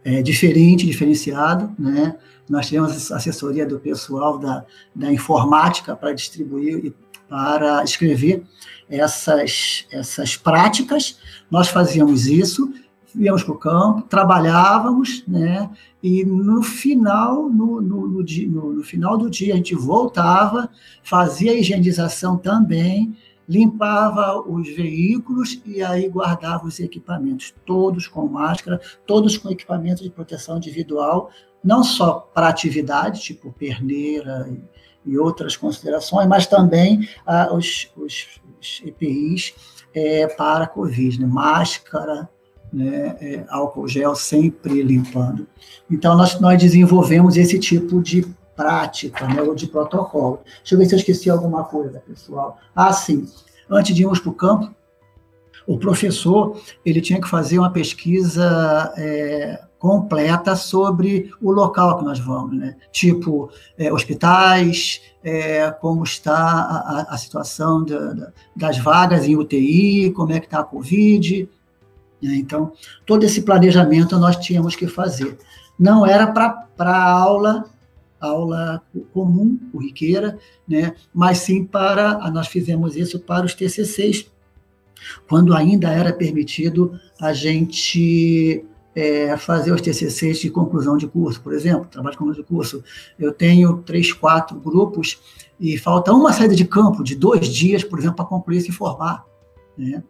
é, diferente, diferenciado, né? Nós tivemos assessoria do pessoal da, da informática para distribuir e para escrever essas, essas práticas. Nós fazíamos isso, íamos para o campo, trabalhávamos, né? E no final, no, no, no, no, final do dia, a gente voltava, fazia a higienização também, limpava os veículos e aí guardava os equipamentos, todos com máscara, todos com equipamento de proteção individual, não só para atividade, tipo perneira e, outras considerações, mas também ah, os, os, os, EPIs é, para a Covid, né? máscara, né? É, álcool gel sempre limpando. Então, nós, nós desenvolvemos esse tipo de prática, né, ou de protocolo. Deixa eu ver se eu esqueci alguma coisa, pessoal. Ah, sim. Antes de irmos para o campo, o professor ele tinha que fazer uma pesquisa é, completa sobre o local que nós vamos, né? Tipo é, hospitais, é, como está a, a situação da, das vagas em UTI, como é que está a Covid. Né? Então, todo esse planejamento nós tínhamos que fazer. Não era para aula aula comum, corriqueira, né? mas sim para, nós fizemos isso para os TCCs, quando ainda era permitido a gente é, fazer os TCCs de conclusão de curso, por exemplo, trabalho de conclusão de curso. Eu tenho três, quatro grupos e falta uma saída de campo de dois dias, por exemplo, para concluir e se formar. Né?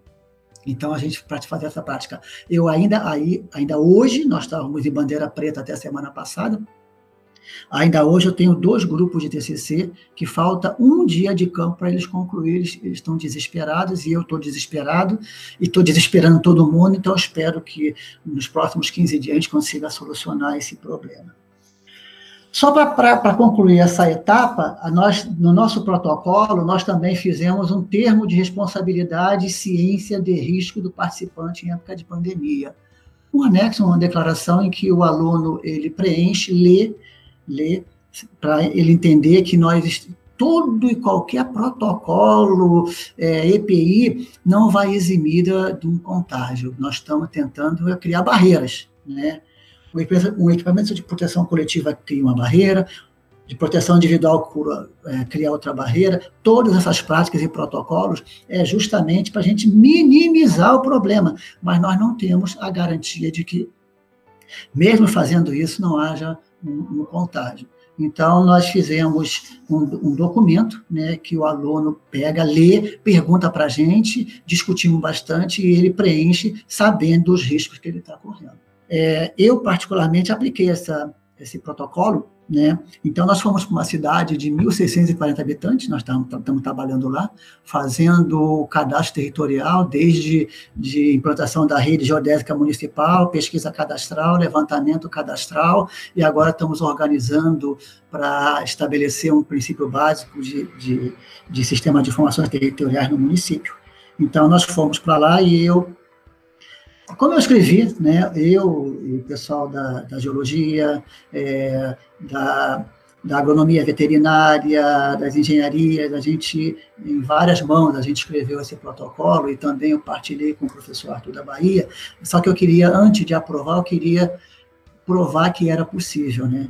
Então, a gente, para fazer essa prática, eu ainda, aí, ainda hoje, nós estávamos em bandeira preta até a semana passada, Ainda hoje eu tenho dois grupos de TCC que falta um dia de campo para eles concluírem. Eles, estão desesperados e eu estou desesperado e estou desesperando todo mundo. Então espero que nos próximos 15 dias a gente consiga solucionar esse problema. Só para concluir essa etapa, nós, no nosso protocolo, nós também fizemos um termo de responsabilidade e ciência de risco do participante em época de pandemia. Um anexo, uma declaração em que o aluno ele preenche, lê, lê, para ele entender que nós todo e qualquer protocolo, é, EPI, não vai eximir de um contágio. Nós estamos tentando criar barreiras, né? Um equipamento de proteção coletiva cria uma barreira, de proteção individual cura, é, cria outra barreira. Todas essas práticas e protocolos é justamente para a gente minimizar o problema, mas nós não temos a garantia de que, mesmo fazendo isso, não haja um contágio. Então, nós fizemos um, um, documento né, que o aluno pega, lê, pergunta para a gente, discutimos bastante e ele preenche sabendo dos riscos que ele está correndo. É, eu, particularmente, apliquei essa, esse protocolo, né? Então, nós fomos para uma cidade de 1.640 habitantes, nós estamos, trabalhando lá, fazendo o cadastro territorial, desde de implantação da rede geodésica municipal, pesquisa cadastral, levantamento cadastral, e agora estamos organizando para estabelecer um princípio básico de, de, de sistema de informações territoriais no município. Então, nós fomos para lá e eu como eu escrevi, né, eu e o pessoal da, da geologia, é, da, da agronomia veterinária, das engenharias, a gente, em várias mãos, a gente escreveu esse protocolo e também eu partilhei com o professor Arthur da Bahia, só que eu queria, antes de aprovar, eu queria provar que era possível, né?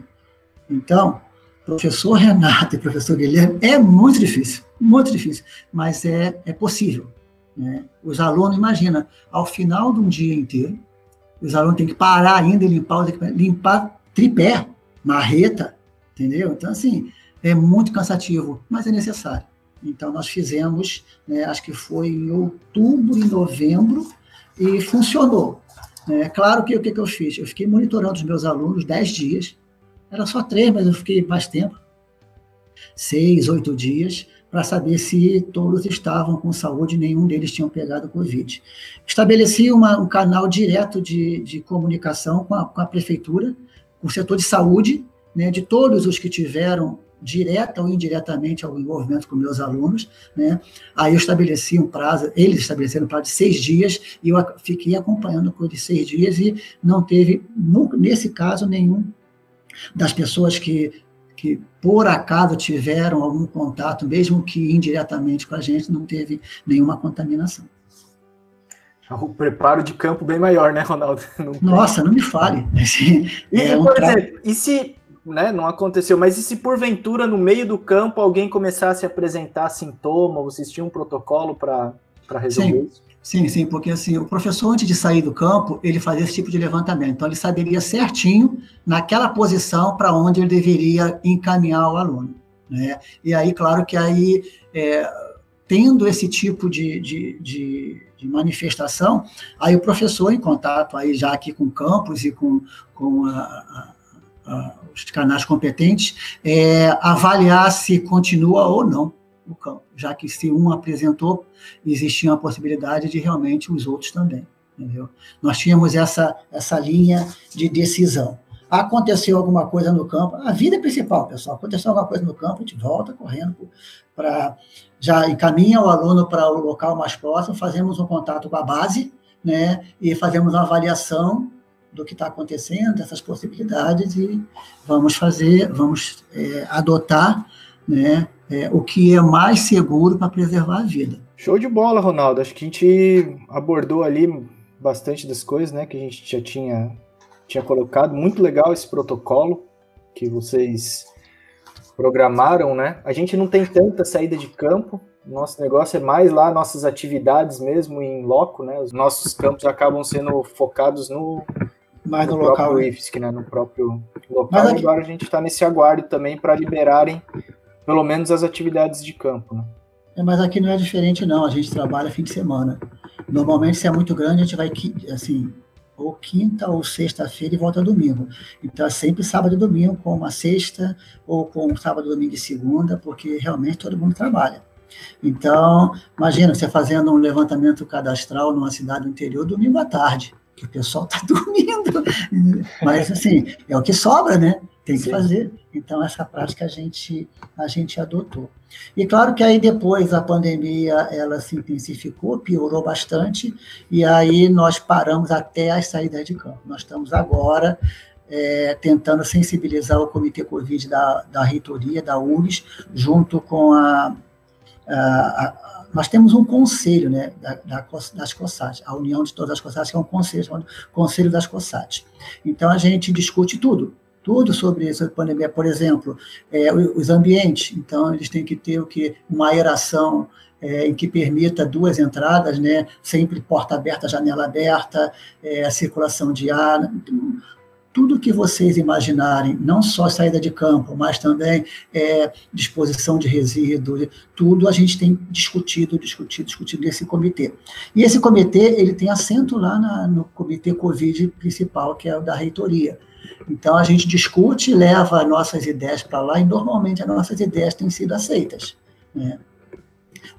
Então, professor Renato e professor Guilherme, é muito difícil, muito difícil, mas é, é possível. Né? Os alunos, imagina, ao final de um dia inteiro, os alunos têm que parar ainda e limpar, limpar tripé, marreta, entendeu? Então, assim, é muito cansativo, mas é necessário. Então, nós fizemos, né, acho que foi em outubro e novembro, e funcionou. É claro que o que, que eu fiz? Eu fiquei monitorando os meus alunos dez dias, era só três, mas eu fiquei mais tempo, seis, oito dias, para saber se todos estavam com saúde nenhum deles tinha pegado Covid. Estabeleci uma, um canal direto de, de comunicação com a, com a, prefeitura, com o setor de saúde, né, de todos os que tiveram direta ou indiretamente algum envolvimento com meus alunos, né? Aí eu estabeleci um prazo, eles estabeleceram um prazo de seis dias e eu fiquei acompanhando por seis dias e não teve, nesse caso, nenhum das pessoas que que por acaso tiveram algum contato, mesmo que indiretamente com a gente, não teve nenhuma contaminação. O preparo de campo bem maior, né, Ronaldo? [LAUGHS] Não Nossa, não me fale. [LAUGHS] E, é um por exemplo, e se né, não aconteceu, mas e se porventura no meio do campo alguém começasse a apresentar sintoma, vocês tinham um protocolo para resolver Sim. isso? Sim, sim, porque assim, o professor, antes de sair do campo, ele fazia esse tipo de levantamento. Então, ele saberia certinho, naquela posição, para onde ele deveria encaminhar o aluno. Né? E aí, claro que aí, é, tendo esse tipo de, de, de, de, manifestação, aí o professor, em contato aí já aqui com o campus e com, com a, a, a, os canais competentes, é, avaliar se continua ou não no campo, já que se um apresentou, existia a possibilidade de realmente os outros também. Entendeu? Nós tínhamos essa, essa linha de decisão. Aconteceu alguma coisa no campo, a vida é principal, pessoal. Aconteceu alguma coisa no campo, a gente volta correndo para. Já encaminha o aluno para o local mais próximo, fazemos um contato com a base, né, e fazemos uma avaliação do que está acontecendo, dessas possibilidades, e vamos fazer, vamos é, adotar né, é, o que é mais seguro para preservar a vida. Show de bola, Ronaldo. Acho que a gente abordou ali bastante das coisas, né, que a gente já tinha, tinha colocado. Muito legal esse protocolo que vocês programaram, né? A gente não tem tanta saída de campo. Nosso negócio é mais lá nossas atividades mesmo em loco, né? Os nossos campos acabam sendo focados no mais no, no local, próprio IFSC, né? No próprio local. Aqui... Agora a gente está nesse aguardo também para liberarem pelo menos as atividades de campo, né? É, mas aqui não é diferente, não. A gente trabalha fim de semana. Normalmente, se é muito grande, a gente vai, assim, ou quinta ou sexta-feira e volta domingo. Então, é sempre sábado e domingo, com uma sexta, ou com sábado, domingo e segunda, porque realmente todo mundo trabalha. Então, imagina você fazendo um levantamento cadastral numa cidade do interior domingo à tarde, que o pessoal está [LAUGHS] dormindo. Mas, assim, é o que sobra, né? Tem que fazer. Então, essa prática a gente, a gente adotou. E claro que aí depois a pandemia ela se intensificou, piorou bastante, e aí nós paramos até as saídas de campo. Nós estamos agora é, tentando sensibilizar o Comitê Covid da, da reitoria, da URES, junto com a, a, a nós temos um conselho né, da, da, das COSATs, a união de todas as COSATs, que é um conselho, conselho das COSATs. Então, a gente discute tudo, tudo sobre essa pandemia, por exemplo, é, os ambientes. Então, eles têm que ter o que uma aeração é, em que permita duas entradas, né? Sempre porta aberta, janela aberta, é, circulação de ar. Tudo que vocês imaginarem, não só saída de campo, mas também é, disposição de resíduos, tudo a gente tem discutido, discutido, discutido nesse comitê. E esse comitê, ele tem assento lá na, no comitê Covid principal, que é o da reitoria. Então a gente discute, leva nossas ideias para lá e normalmente as nossas ideias têm sido aceitas. Né?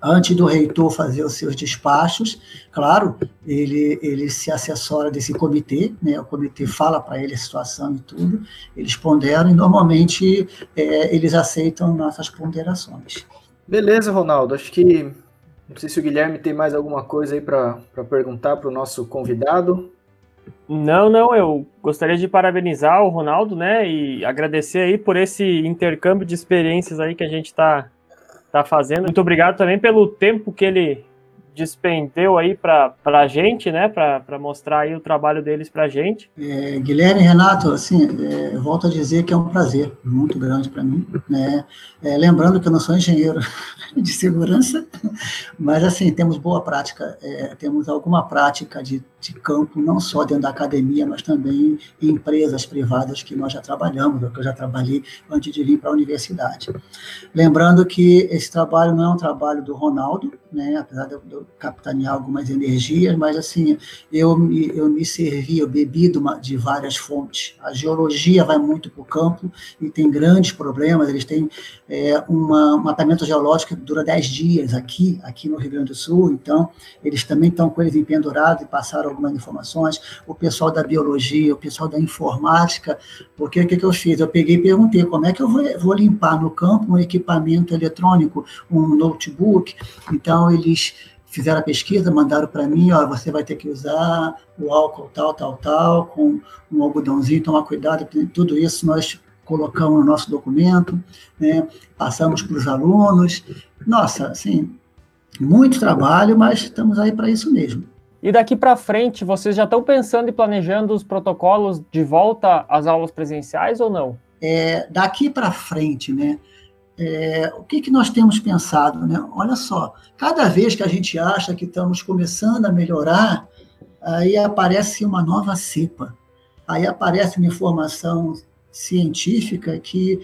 Antes do reitor fazer os seus despachos, claro, ele, ele se assessora desse comitê, né? o comitê fala para ele a situação e tudo, eles ponderam e normalmente é, eles aceitam nossas ponderações. Beleza, Ronaldo, acho que não sei se o Guilherme tem mais alguma coisa aí para perguntar para o nosso convidado. Não, não, eu gostaria de parabenizar o Ronaldo, né, e agradecer aí por esse intercâmbio de experiências aí que a gente está tá fazendo. Muito obrigado também pelo tempo que ele despendeu aí para a gente, né, para mostrar aí o trabalho deles para a gente. É, Guilherme Renato, assim, é, volto a dizer que é um prazer muito grande para mim, né, é, lembrando que eu não sou engenheiro [LAUGHS] de segurança, mas assim, temos boa prática, é, temos alguma prática de de campo, não só dentro da academia, mas também em empresas privadas que nós já trabalhamos, ou que eu já trabalhei antes de vir para a universidade. Lembrando que esse trabalho não é um trabalho do Ronaldo, né, apesar de eu, capitanear algumas energias, mas assim, eu me, eu me servi, eu bebi de, uma, de várias fontes. A geologia vai muito para o campo e tem grandes problemas, eles têm é, uma, um mapeamento geológico que dura 10 dias aqui, aqui no Rio Grande do Sul, então eles também estão com eles empendurados e passaram algumas informações, o pessoal da biologia, o pessoal da informática, porque o que, que eu fiz? Eu peguei e perguntei como é que eu vou, vou limpar no campo um equipamento eletrônico, um notebook, então eles fizeram a pesquisa, mandaram para mim, ó, você vai ter que usar o álcool tal, tal, tal, com um algodãozinho, tomar cuidado, tudo isso nós colocamos no nosso documento, né, passamos para os alunos. Nossa, assim, muito trabalho, mas estamos aí para isso mesmo. E daqui para frente, vocês já estão pensando e planejando os protocolos de volta às aulas presenciais ou não? É, daqui para frente, né? É, o que, que nós temos pensado? Né? Olha só, cada vez que a gente acha que estamos começando a melhorar, aí aparece uma nova cepa, aí aparece uma informação científica que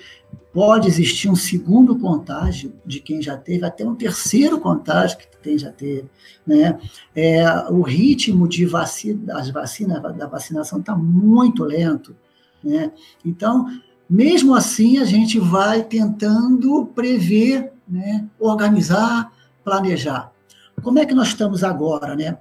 pode existir um segundo contágio de quem já teve, até um terceiro contágio que quem já teve. Né? É, o ritmo de vacina, as vacinas, da vacinação está muito lento. Né? Então, mesmo assim, a gente vai tentando prever, né? organizar, planejar. Como é que nós estamos agora? Né?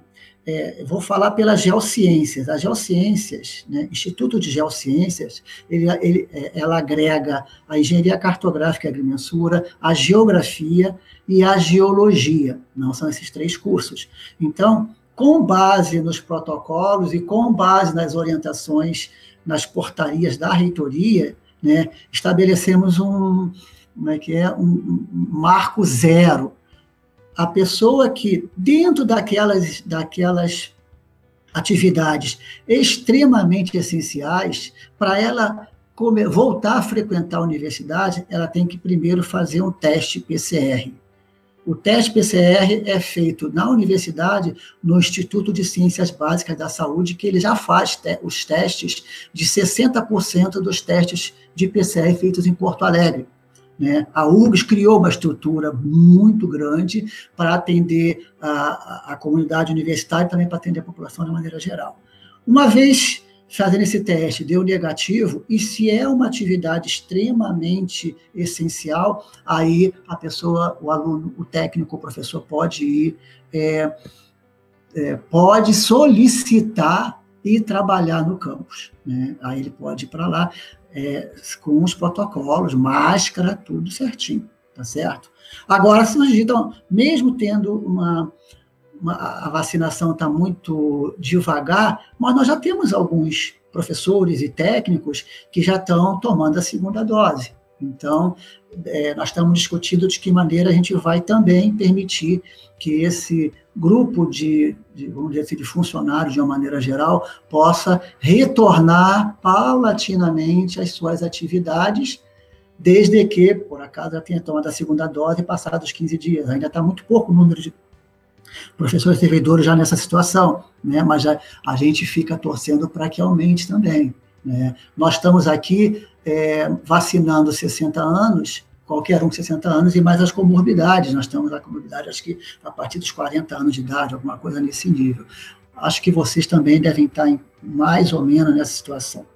É, vou falar pelas geociências. As geociências, né, Instituto de Geociências, ele, ele, é, ela agrega a engenharia cartográfica e agrimensura, a geografia e a geologia. Não são esses três cursos. Então, com base nos protocolos e com base nas orientações, nas portarias da reitoria, né, estabelecemos um, como é que é, um, um marco zero a pessoa que, dentro daquelas, daquelas atividades extremamente essenciais, para ela voltar a frequentar a universidade, ela tem que primeiro fazer um teste PCR. O teste PCR é feito na universidade, no Instituto de Ciências Básicas da Saúde, que ele já faz te os testes de 60% dos testes de PCR feitos em Porto Alegre. Né? A URGS criou uma estrutura muito grande para atender a, a, comunidade universitária e também para atender a população de maneira geral. Uma vez fazendo esse teste deu negativo, e se é uma atividade extremamente essencial, aí a pessoa, o aluno, o técnico, o professor pode ir, é, é, pode solicitar e trabalhar no campus. Né? Aí ele pode ir para lá é, com os protocolos, máscara, tudo certinho, tá certo? Agora, se então, mesmo tendo uma a vacinação está muito devagar, mas nós já temos alguns professores e técnicos que já estão tomando a segunda dose. Então, é, nós estamos discutindo de que maneira a gente vai também permitir que esse grupo de, de, vamos dizer assim, de funcionários, de uma maneira geral, possa retornar paulatinamente às suas atividades, desde que, por acaso, já tenha tomado a segunda dose passados 15 dias. Ainda está muito pouco o número de professores servidores já nessa situação, né? mas já, a gente fica torcendo para que aumente também. Né? Nós estamos aqui é, vacinando 60 anos, qualquer um com 60 anos, e mais as comorbidades. Nós estamos na comorbidade, acho que a partir dos 40 anos de idade, alguma coisa nesse nível. Acho que vocês também devem estar em, mais ou menos nessa situação.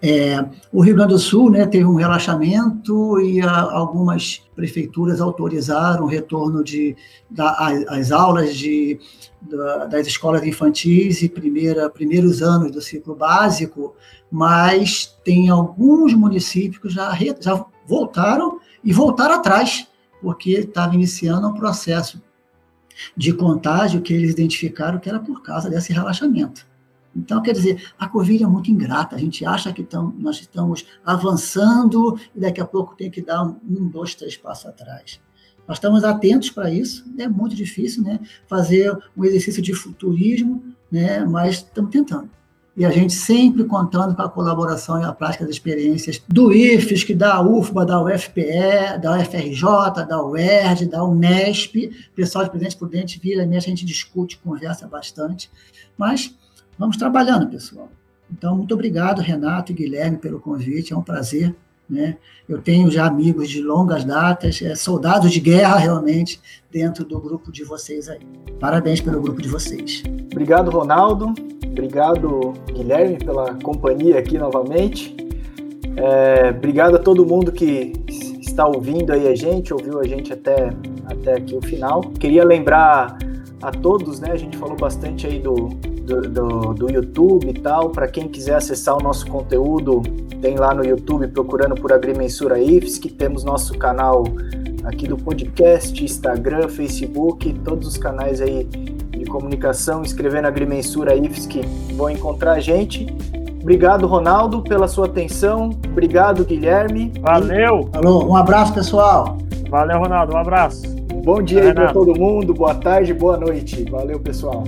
É, o Rio Grande do Sul né, teve um relaxamento e a, algumas prefeituras autorizaram o retorno de, da, as, aulas de, da, das escolas infantis e primeira, primeiros anos do ciclo básico, mas tem alguns municípios que já, já voltaram e voltaram atrás, porque estava iniciando um processo de contágio que eles identificaram que era por causa desse relaxamento. Então, quer dizer, a Covid é muito ingrata. A gente acha que nós estamos avançando e daqui a pouco tem que dar um, um dois, três passos atrás. Nós estamos atentos para isso. É muito difícil, né? Fazer um exercício de futurismo, né? Mas estamos tentando. E a gente sempre contando com a colaboração e a prática das experiências do IFES, que da UFBA, da UFPE, da UFRJ, da UERJ, da Unesp, pessoal de Presidente Prudente, vira e mexe, a gente discute, conversa bastante. Mas Vamos trabalhando, pessoal. Então, muito obrigado, Renato e Guilherme, pelo convite. É um prazer. Né? Eu tenho já amigos de longas datas, é, soldados de guerra, realmente, dentro do grupo de vocês aí. Parabéns pelo grupo de vocês. Obrigado, Ronaldo. Obrigado, Guilherme, pela companhia aqui novamente. É, obrigado a todo mundo que está ouvindo aí a gente, ouviu a gente até, até aqui o final. Queria lembrar a todos, né? A gente falou bastante aí do, do, do, do YouTube e tal. Para quem quiser acessar o nosso conteúdo, tem lá no YouTube procurando por Agrimensura IFS, que temos nosso canal aqui do podcast, Instagram, Facebook, todos os canais aí de comunicação, escrevendo Agrimensura IFS que vão encontrar a gente. Obrigado, Ronaldo, pela sua atenção. Obrigado, Guilherme. Valeu. E... Alô, um abraço, pessoal. Valeu, Ronaldo. Um abraço. Bom dia aí para todo mundo. Boa tarde, boa noite. Valeu, pessoal.